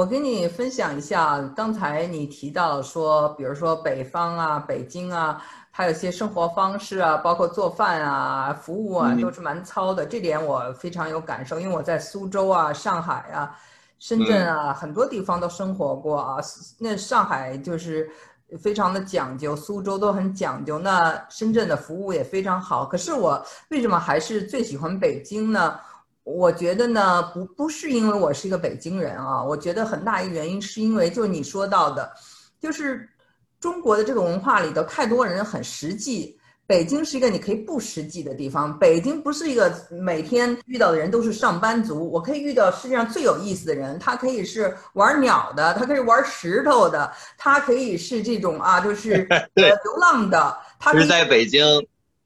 我跟你分享一下，刚才你提到说，比如说北方啊、北京啊，还有一些生活方式啊，包括做饭啊、服务啊，都是蛮糙的。这点我非常有感受，因为我在苏州啊、上海啊、深圳啊很多地方都生活过啊。那上海就是非常的讲究，苏州都很讲究，那深圳的服务也非常好。可是我为什么还是最喜欢北京呢？我觉得呢，不不是因为我是一个北京人啊，我觉得很大一个原因是因为就你说到的，就是中国的这个文化里头太多人很实际，北京是一个你可以不实际的地方。北京不是一个每天遇到的人都是上班族，我可以遇到世界上最有意思的人，他可以是玩鸟的，他可以玩石头的，他可以是这种啊，就是 流浪的，他是在北京。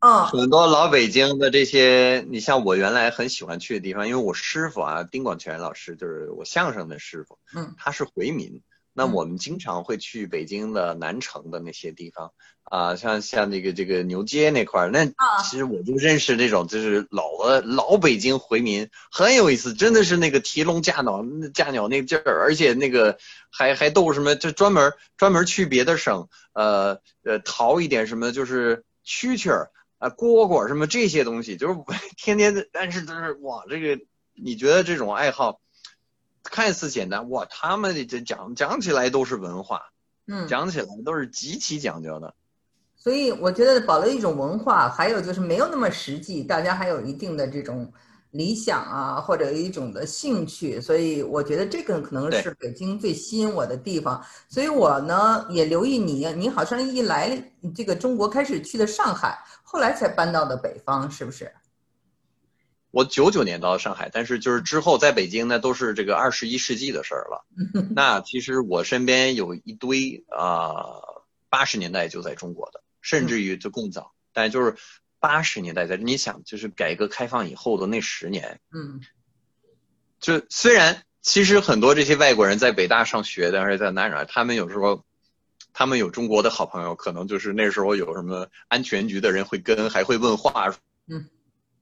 嗯，很多老北京的这些，你像我原来很喜欢去的地方，因为我师傅啊，丁广泉老师就是我相声的师傅，嗯，他是回民，那我们经常会去北京的南城的那些地方啊，像像那个这个牛街那块儿，那其实我就认识那种就是老的老北京回民，很有意思，真的是那个提笼架鸟架鸟那劲儿，而且那个还还逗什么，就专门专门去别的省，呃呃淘一点什么就是蛐蛐儿。啊，蝈蝈什么这些东西，就是 天天的，但是就是哇，这个你觉得这种爱好看似简单，哇，他们这讲讲起来都是文化，嗯，讲起来都是极其讲究的。所以我觉得保留一种文化，还有就是没有那么实际，大家还有一定的这种理想啊，或者一种的兴趣，所以我觉得这个可能是北京最吸引我的地方。所以我呢也留意你，你好像一来这个中国开始去的上海。后来才搬到的北方，是不是？我九九年到上海，但是就是之后在北京呢，都是这个二十一世纪的事儿了。那其实我身边有一堆啊，八十年代就在中国的，甚至于就更早。但就是八十年代在，你想，就是改革开放以后的那十年，嗯，就虽然其实很多这些外国人在北大上学的，还是在哪哪，他们有时候。他们有中国的好朋友，可能就是那时候有什么安全局的人会跟，还会问话。嗯，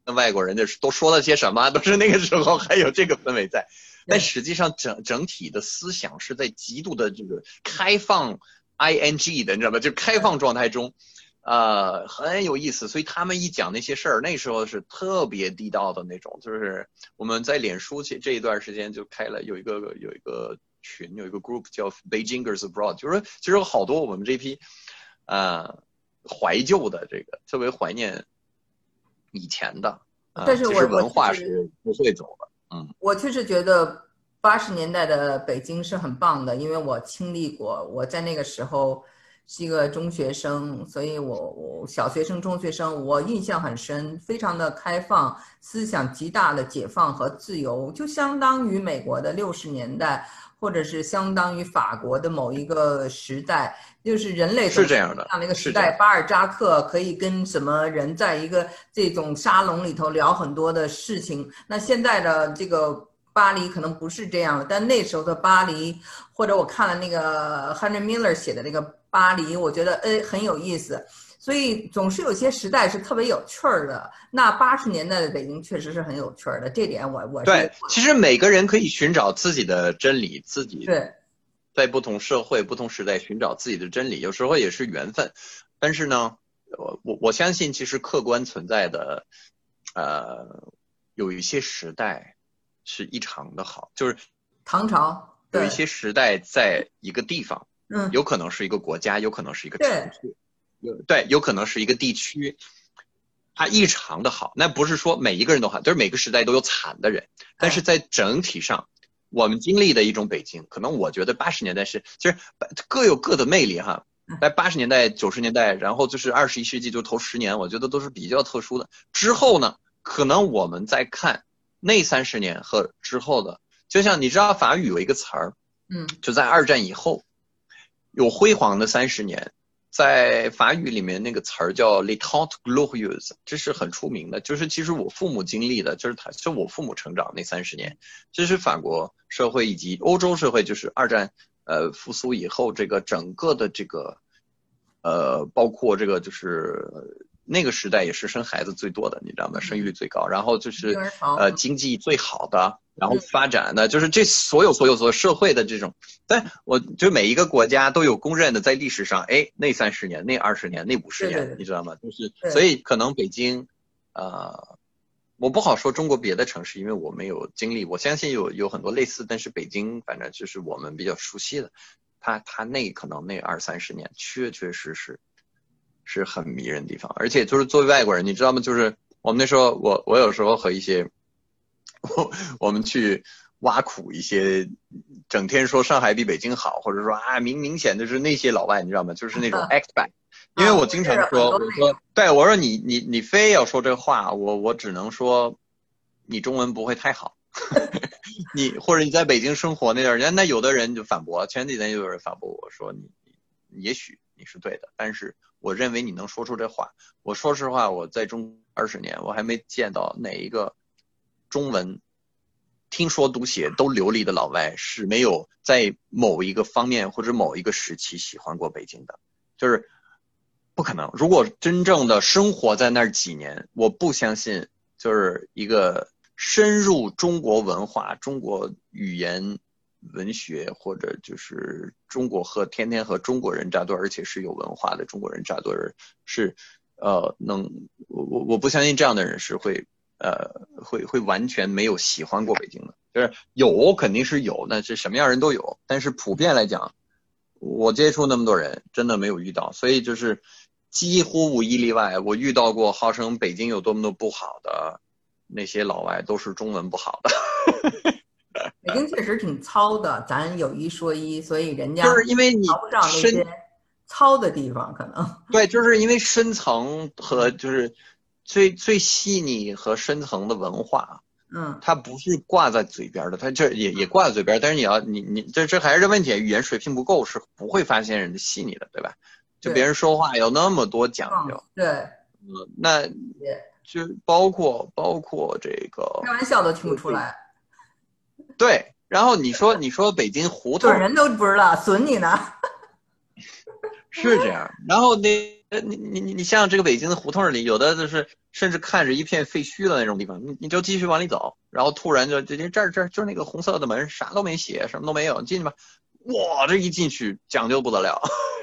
那外国人的都说了些什么？都是那个时候还有这个氛围在。但实际上整整体的思想是在极度的这个开放 ing 的，你知道吧？就开放状态中，呃，很有意思。所以他们一讲那些事儿，那时候是特别地道的那种。就是我们在脸书这这一段时间就开了有一个有一个。群有一个 group 叫 Beijingers Abroad，就是说其实有好多我们这批呃怀旧的这个特别怀念以前的，但是我文化是不会走的。嗯，我确实觉得八十年代的北京是很棒的，因为我经历过，我在那个时候是一个中学生，所以我我小学生、中学生，我印象很深，非常的开放，思想极大的解放和自由，就相当于美国的六十年代。或者是相当于法国的某一个时代，就是人类是这样的，样的一个时代，巴尔扎克可以跟什么人在一个这种沙龙里头聊很多的事情。那现在的这个巴黎可能不是这样了，但那时候的巴黎，或者我看了那个 Henry Miller 写的那个巴黎，我觉得诶很有意思。所以总是有些时代是特别有趣儿的。那八十年代的北京确实是很有趣儿的，这点我我对。其实每个人可以寻找自己的真理，自己对，在不同社会、不同时代寻找自己的真理，有时候也是缘分。但是呢，我我我相信，其实客观存在的，呃，有一些时代是异常的好，就是唐朝有一些时代在一个地方，嗯，有可能是一个国家，有可能是一个城市。有对，有可能是一个地区，它异常的好。那不是说每一个人都好，就是每个时代都有惨的人。但是在整体上，我们经历的一种北京，可能我觉得八十年代是，其实各有各的魅力哈。在八十年代、九十年代，然后就是二十一世纪，就头十年，我觉得都是比较特殊的。之后呢，可能我们在看那三十年和之后的，就像你知道法语有一个词儿，嗯，就在二战以后有辉煌的三十年。在法语里面那个词儿叫 “les temps glorieux”，这是很出名的。就是其实我父母经历的，就是他，是我父母成长那三十年，这是法国社会以及欧洲社会，就是二战呃复苏以后，这个整个的这个呃，包括这个就是那个时代也是生孩子最多的，你知道吗？生育率最高，然后就是呃经济最好的，然后发展的，就是这所有所有所有社会的这种，但我就每一个国家都有公认的，在历史上，哎，那三十年，那二十年，那五十年，你知道吗？就是所以可能北京，呃，我不好说中国别的城市，因为我没有经历，我相信有有很多类似，但是北京反正就是我们比较熟悉的，它它那可能那二三十年确确实实。是很迷人的地方，而且就是作为外国人，你知道吗？就是我们那时候，我我有时候和一些，我我们去挖苦一些，整天说上海比北京好，或者说啊明明显的是那些老外，你知道吗？就是那种 act back，因为我经常说，我说对我说你你你非要说这话，我我只能说你中文不会太好，你或者你在北京生活那段时间，那有的人就反驳，前几天就有人反驳我说你也许你是对的，但是。我认为你能说出这话。我说实话，我在中二十年，我还没见到哪一个中文听说读写都流利的老外是没有在某一个方面或者某一个时期喜欢过北京的，就是不可能。如果真正的生活在那儿几年，我不相信，就是一个深入中国文化、中国语言。文学或者就是中国和天天和中国人扎堆，而且是有文化的中国人扎堆儿，是呃能我我我不相信这样的人是会呃会会完全没有喜欢过北京的，就是有肯定是有，那是什么样人都有，但是普遍来讲，我接触那么多人，真的没有遇到，所以就是几乎无一例外，我遇到过号称北京有多么多不好的那些老外，都是中文不好的。北京确实挺糙的，咱有一说一，所以人家就是因为你不上那些糙的地方，可能 对，就是因为深层和就是最最细腻和深层的文化，嗯，它不是挂在嘴边的，它这也也挂在嘴边，但是你要你你这这还是这问题，语言水平不够是不会发现人的细腻的，对吧？就别人说话有那么多讲究，对，嗯，那就包括包括这个开玩笑都听不出来。对，然后你说你说北京胡同，人都不知道，损你呢。是这样，然后那你你你你像这个北京的胡同里，有的就是甚至看着一片废墟的那种地方，你你就继续往里走，然后突然就这这这就是那个红色的门，啥都没写，什么都没有，进去吧。哇，这一进去讲究不得了，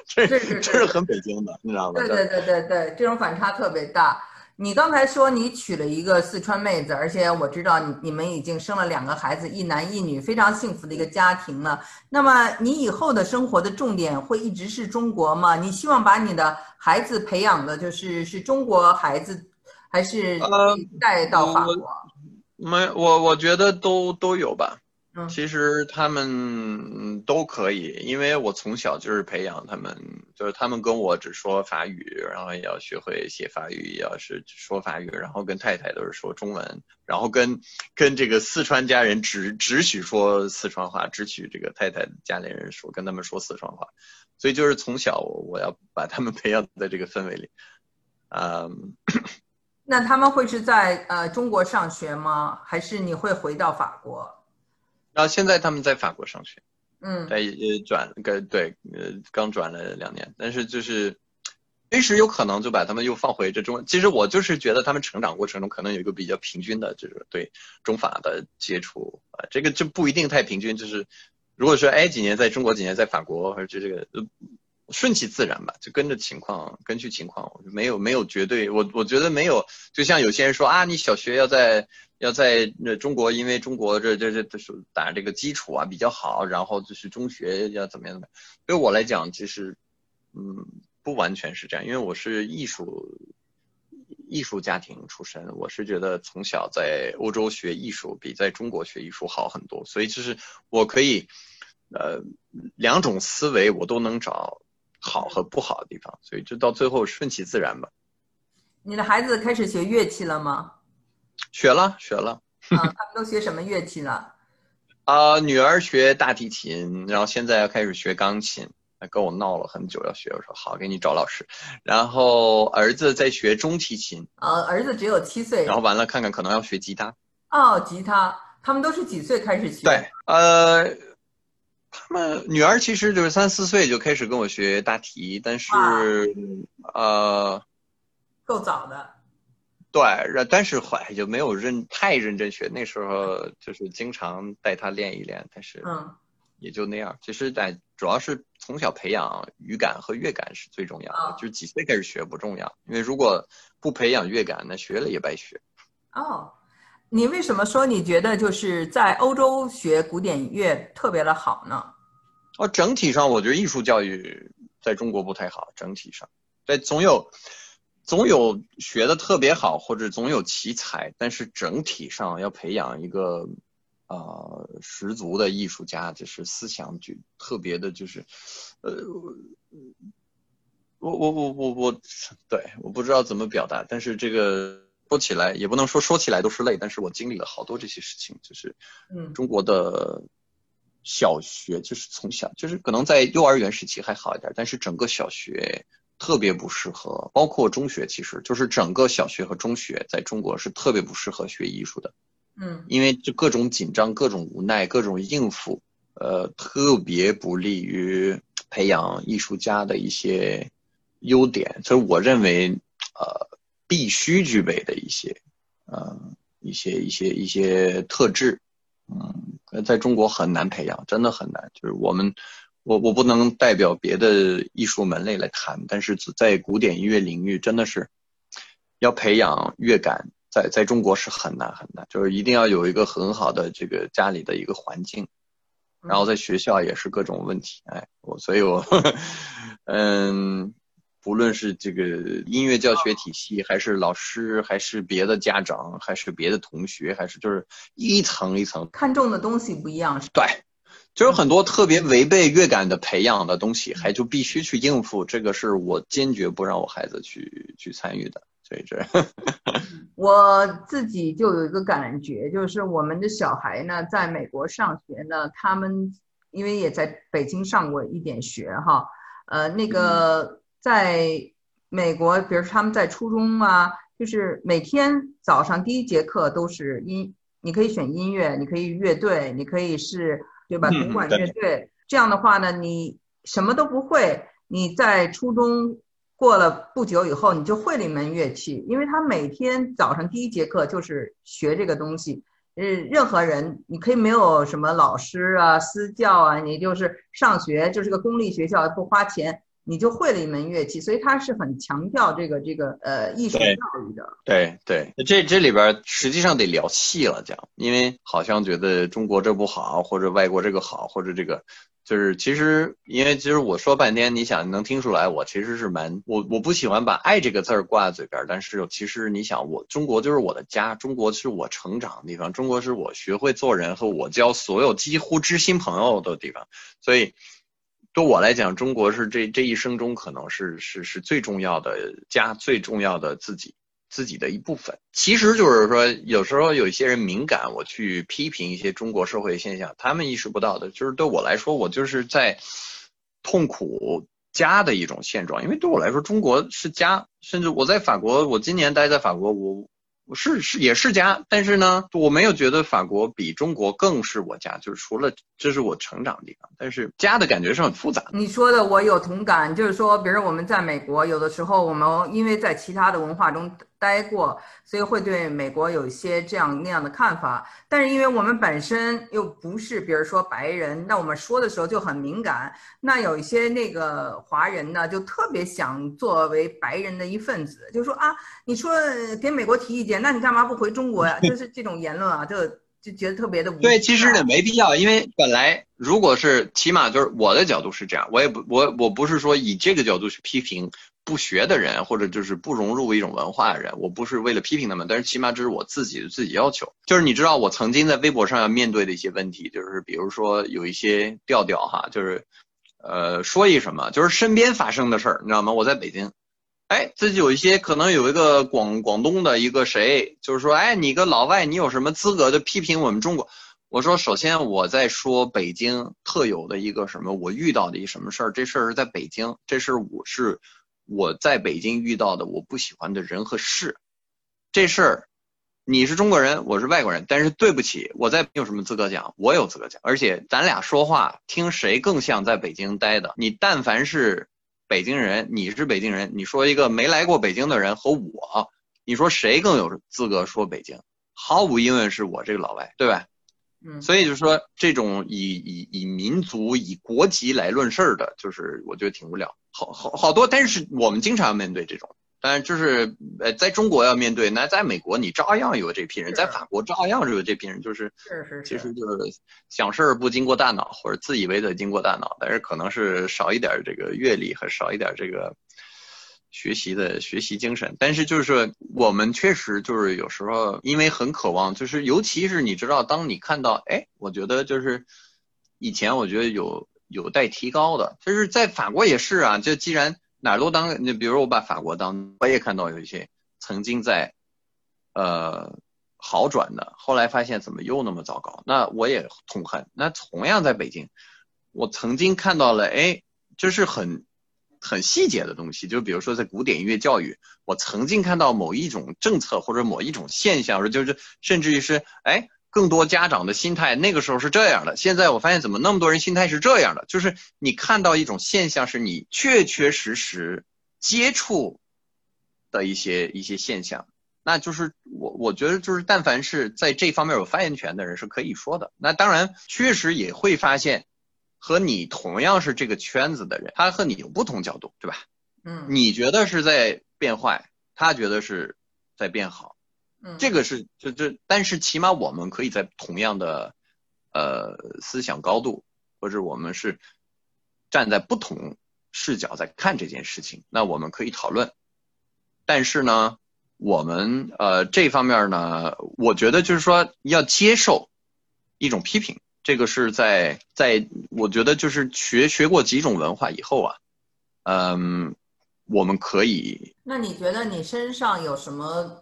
这 这是很北京的，你知道吗？对对对对对，这种反差特别大。你刚才说你娶了一个四川妹子，而且我知道你你们已经生了两个孩子，一男一女，非常幸福的一个家庭了。那么你以后的生活的重点会一直是中国吗？你希望把你的孩子培养的就是是中国孩子，还是带到法国？没，我我觉得都都有吧。其实他们都可以，因为我从小就是培养他们，就是他们跟我只说法语，然后也要学会写法语，要是说法语，然后跟太太都是说中文，然后跟跟这个四川家人只只许说四川话，只许这个太太家里人说跟他们说四川话，所以就是从小我要把他们 培养在这个氛围里，嗯，那他们会是在呃中国上学吗？还是你会回到法国？然后现在他们在法国上学，嗯，在也转个对，呃，刚转了两年，但是就是随时有可能就把他们又放回这中。其实我就是觉得他们成长过程中可能有一个比较平均的就是对中法的接触啊，这个就不一定太平均。就是如果说哎几年在中国，几年在法国，或者这个顺其自然吧，就跟着情况，根据情况，没有没有绝对。我我觉得没有，就像有些人说啊，你小学要在。要在那中国，因为中国这这这这是打这个基础啊比较好，然后就是中学要怎么样怎么样。对我来讲，其实嗯不完全是这样，因为我是艺术艺术家庭出身，我是觉得从小在欧洲学艺术比在中国学艺术好很多，所以就是我可以呃两种思维我都能找好和不好的地方，所以就到最后顺其自然吧。你的孩子开始学乐器了吗？学了学了，啊，他们都学什么乐器呢？啊，女儿学大提琴，然后现在要开始学钢琴，跟我闹了很久要学，我说好，给你找老师。然后儿子在学中提琴，啊，儿子只有七岁，然后完了看看可能要学吉他。哦，吉他，他们都是几岁开始学？对，呃，他们女儿其实就是三四岁就开始跟我学大提，但是呃。够早的。对，但是后来就没有认太认真学，那时候就是经常带他练一练，但是嗯，也就那样。其实，在主要是从小培养语感和乐感是最重要的，就是几岁开始学不重要，因为如果不培养乐感，那学了也白学。哦，你为什么说你觉得就是在欧洲学古典乐特别的好呢？哦，整体上我觉得艺术教育在中国不太好，整体上，在，总有。总有学的特别好，或者总有奇才，但是整体上要培养一个呃十足的艺术家，就是思想就特别的，就是呃，我我我我我，对，我不知道怎么表达，但是这个说起来也不能说说起来都是泪，但是我经历了好多这些事情，就是嗯，中国的小学就是从小就是可能在幼儿园时期还好一点，但是整个小学。特别不适合，包括中学，其实就是整个小学和中学在中国是特别不适合学艺术的。嗯，因为就各种紧张、各种无奈、各种应付，呃，特别不利于培养艺术家的一些优点。所以我认为，呃，必须具备的一些，呃，一些一些一些特质，嗯，在中国很难培养，真的很难。就是我们。我我不能代表别的艺术门类来谈，但是在古典音乐领域，真的是要培养乐感，在在中国是很难很难，就是一定要有一个很好的这个家里的一个环境，然后在学校也是各种问题，哎，我所以我 嗯，不论是这个音乐教学体系，还是老师，还是别的家长，还是别的同学，还是就是一层一层看重的东西不一样，对。就有很多特别违背乐感的培养的东西，还就必须去应付，这个是我坚决不让我孩子去去参与的。所以这，我自己就有一个感觉，就是我们的小孩呢，在美国上学呢，他们因为也在北京上过一点学哈，呃，那个在美国，比如说他们在初中啊，就是每天早上第一节课都是音，你可以选音乐，你可以乐队，你可以是。对吧？铜管乐队这样的话呢，你什么都不会，你在初中过了不久以后，你就会了一门乐器，因为他每天早上第一节课就是学这个东西。呃，任何人你可以没有什么老师啊、私教啊，你就是上学就是个公立学校，不花钱。你就会了一门乐器，所以他是很强调这个这个呃艺术教育的。对对，这这里边实际上得聊细了讲，因为好像觉得中国这不好，或者外国这个好，或者这个就是其实因为其实我说半天，你想能听出来，我其实是蛮我我不喜欢把爱这个字儿挂在嘴边，但是其实你想，我中国就是我的家，中国是我成长的地方，中国是我学会做人和我交所有几乎知心朋友的地方，所以。对我来讲，中国是这这一生中可能是是是最重要的家，最重要的自己自己的一部分。其实就是说，有时候有一些人敏感，我去批评一些中国社会现象，他们意识不到的，就是对我来说，我就是在痛苦家的一种现状。因为对我来说，中国是家，甚至我在法国，我今年待在法国，我。是是也是家，但是呢，我没有觉得法国比中国更是我家，就是除了这是我成长的地方，但是家的感觉是很复杂。你说的我有同感，就是说，比如我们在美国，有的时候我们因为在其他的文化中。待过，所以会对美国有一些这样那样的看法。但是因为我们本身又不是，比如说白人，那我们说的时候就很敏感。那有一些那个华人呢，就特别想作为白人的一份子，就说啊，你说给美国提意见，那你干嘛不回中国呀？就是这种言论啊，就就觉得特别的无。对，其实也没必要，因为本来如果是起码就是我的角度是这样，我也不我我不是说以这个角度去批评。不学的人，或者就是不融入一种文化的人，我不是为了批评他们，但是起码这是我自己的自己要求。就是你知道，我曾经在微博上要面对的一些问题，就是比如说有一些调调哈，就是呃说一什么，就是身边发生的事儿，你知道吗？我在北京，哎，自己有一些可能有一个广广东的一个谁，就是说，哎，你个老外，你有什么资格的批评我们中国？我说，首先我在说北京特有的一个什么，我遇到的一什么事儿，这事儿是在北京，这事儿我是。我在北京遇到的我不喜欢的人和事，这事儿，你是中国人，我是外国人，但是对不起，我在有什么资格讲？我有资格讲，而且咱俩说话听谁更像在北京待的？你但凡是北京人，你是北京人，你说一个没来过北京的人和我，你说谁更有资格说北京？毫无疑问是我这个老外，对吧？嗯，所以就是说，这种以以以民族、以国籍来论事儿的，就是我觉得挺无聊。好好好多，但是我们经常面对这种。但是就是呃，在中国要面对，那在美国你照样有这批人，在法国照样是有这批人，就是是是，其实就是想事儿不经过大脑，或者自以为的经过大脑，但是可能是少一点这个阅历和少一点这个学习的学习精神。但是就是我们确实就是有时候因为很渴望，就是尤其是你知道，当你看到哎，我觉得就是以前我觉得有有待提高的，就是在法国也是啊，就既然。哪都当，你比如我把法国当，我也看到有一些曾经在，呃，好转的，后来发现怎么又那么糟糕，那我也痛恨。那同样在北京，我曾经看到了，哎，就是很很细节的东西，就比如说在古典音乐教育，我曾经看到某一种政策或者某一种现象，就是甚至于是，哎。更多家长的心态那个时候是这样的，现在我发现怎么那么多人心态是这样的，就是你看到一种现象，是你确确实实接触的一些一些现象，那就是我我觉得就是但凡是在这方面有发言权的人是可以说的。那当然确实也会发现和你同样是这个圈子的人，他和你有不同角度，对吧？嗯，你觉得是在变坏，他觉得是在变好。嗯这个是就这，但是起码我们可以在同样的呃思想高度，或者我们是站在不同视角在看这件事情，那我们可以讨论。但是呢，我们呃这方面呢，我觉得就是说要接受一种批评，这个是在在我觉得就是学学过几种文化以后啊，嗯，我们可以。那你觉得你身上有什么？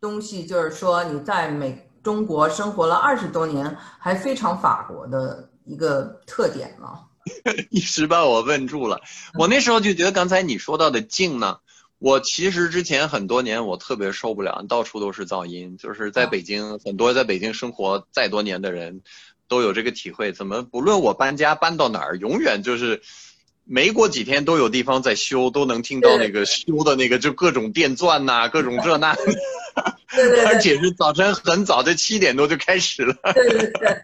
东西就是说，你在美中国生活了二十多年，还非常法国的一个特点吗？一时把我问住了。我那时候就觉得，刚才你说到的静呢，我其实之前很多年我特别受不了，到处都是噪音。就是在北京，很多在北京生活再多年的人都有这个体会。怎么不论我搬家搬到哪儿，永远就是没过几天都有地方在修，都能听到那个修的那个就各种电钻呐，各种这那。对对，而且是早晨很早，就七点多就开始了。对对对，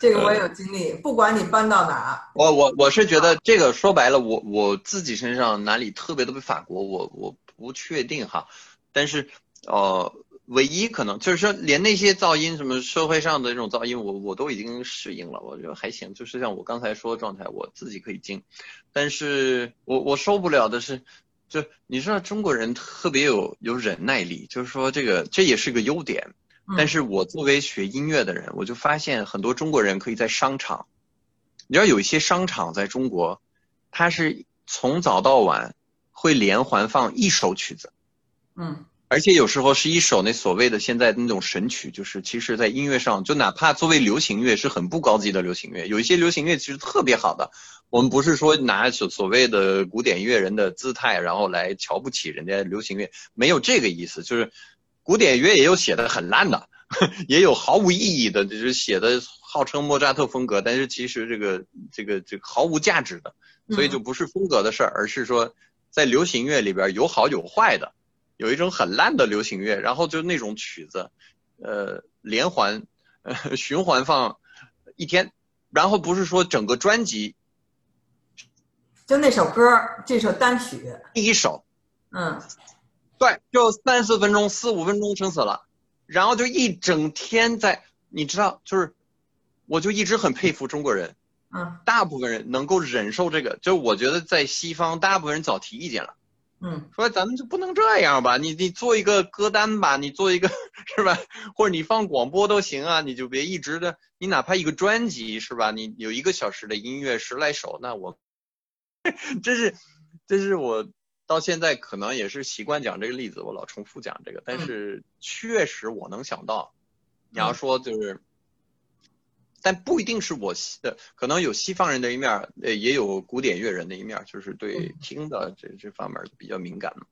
这个我有经历。不管你搬到哪，我我我是觉得这个说白了，我我自己身上哪里特别特别法国，我我不确定哈。但是呃，唯一可能就是说，连那些噪音，什么社会上的这种噪音，我我都已经适应了，我觉得还行。就是像我刚才说的状态，我自己可以静。但是我我受不了的是。就你知道中国人特别有有忍耐力，就是说这个这也是个优点。但是我作为学音乐的人，我就发现很多中国人可以在商场，你知道有一些商场在中国，它是从早到晚会连环放一首曲子，嗯，而且有时候是一首那所谓的现在那种神曲，就是其实在音乐上，就哪怕作为流行乐是很不高级的流行乐，有一些流行乐其实特别好的。我们不是说拿所所谓的古典音乐人的姿态，然后来瞧不起人家流行乐，没有这个意思。就是古典乐也有写的很烂的，也有毫无意义的，就是写的号称莫扎特风格，但是其实这个这个这个毫无价值的。所以就不是风格的事儿，而是说在流行乐里边有好有坏的，有一种很烂的流行乐，然后就那种曲子，呃，连环循环放一天，然后不是说整个专辑。就那首歌，这首单曲，第一首，嗯，对，就三四分钟，四五分钟撑死了，然后就一整天在，你知道，就是，我就一直很佩服中国人，嗯，大部分人能够忍受这个，就我觉得在西方，大部分人早提意见了，嗯，说咱们就不能这样吧，你你做一个歌单吧，你做一个是吧，或者你放广播都行啊，你就别一直的，你哪怕一个专辑是吧，你有一个小时的音乐十来首，那我。这是，这是我到现在可能也是习惯讲这个例子，我老重复讲这个，但是确实我能想到，你要说就是，但不一定是我西的，可能有西方人的一面，呃，也有古典乐人的一面，就是对听的这这方面比较敏感嘛。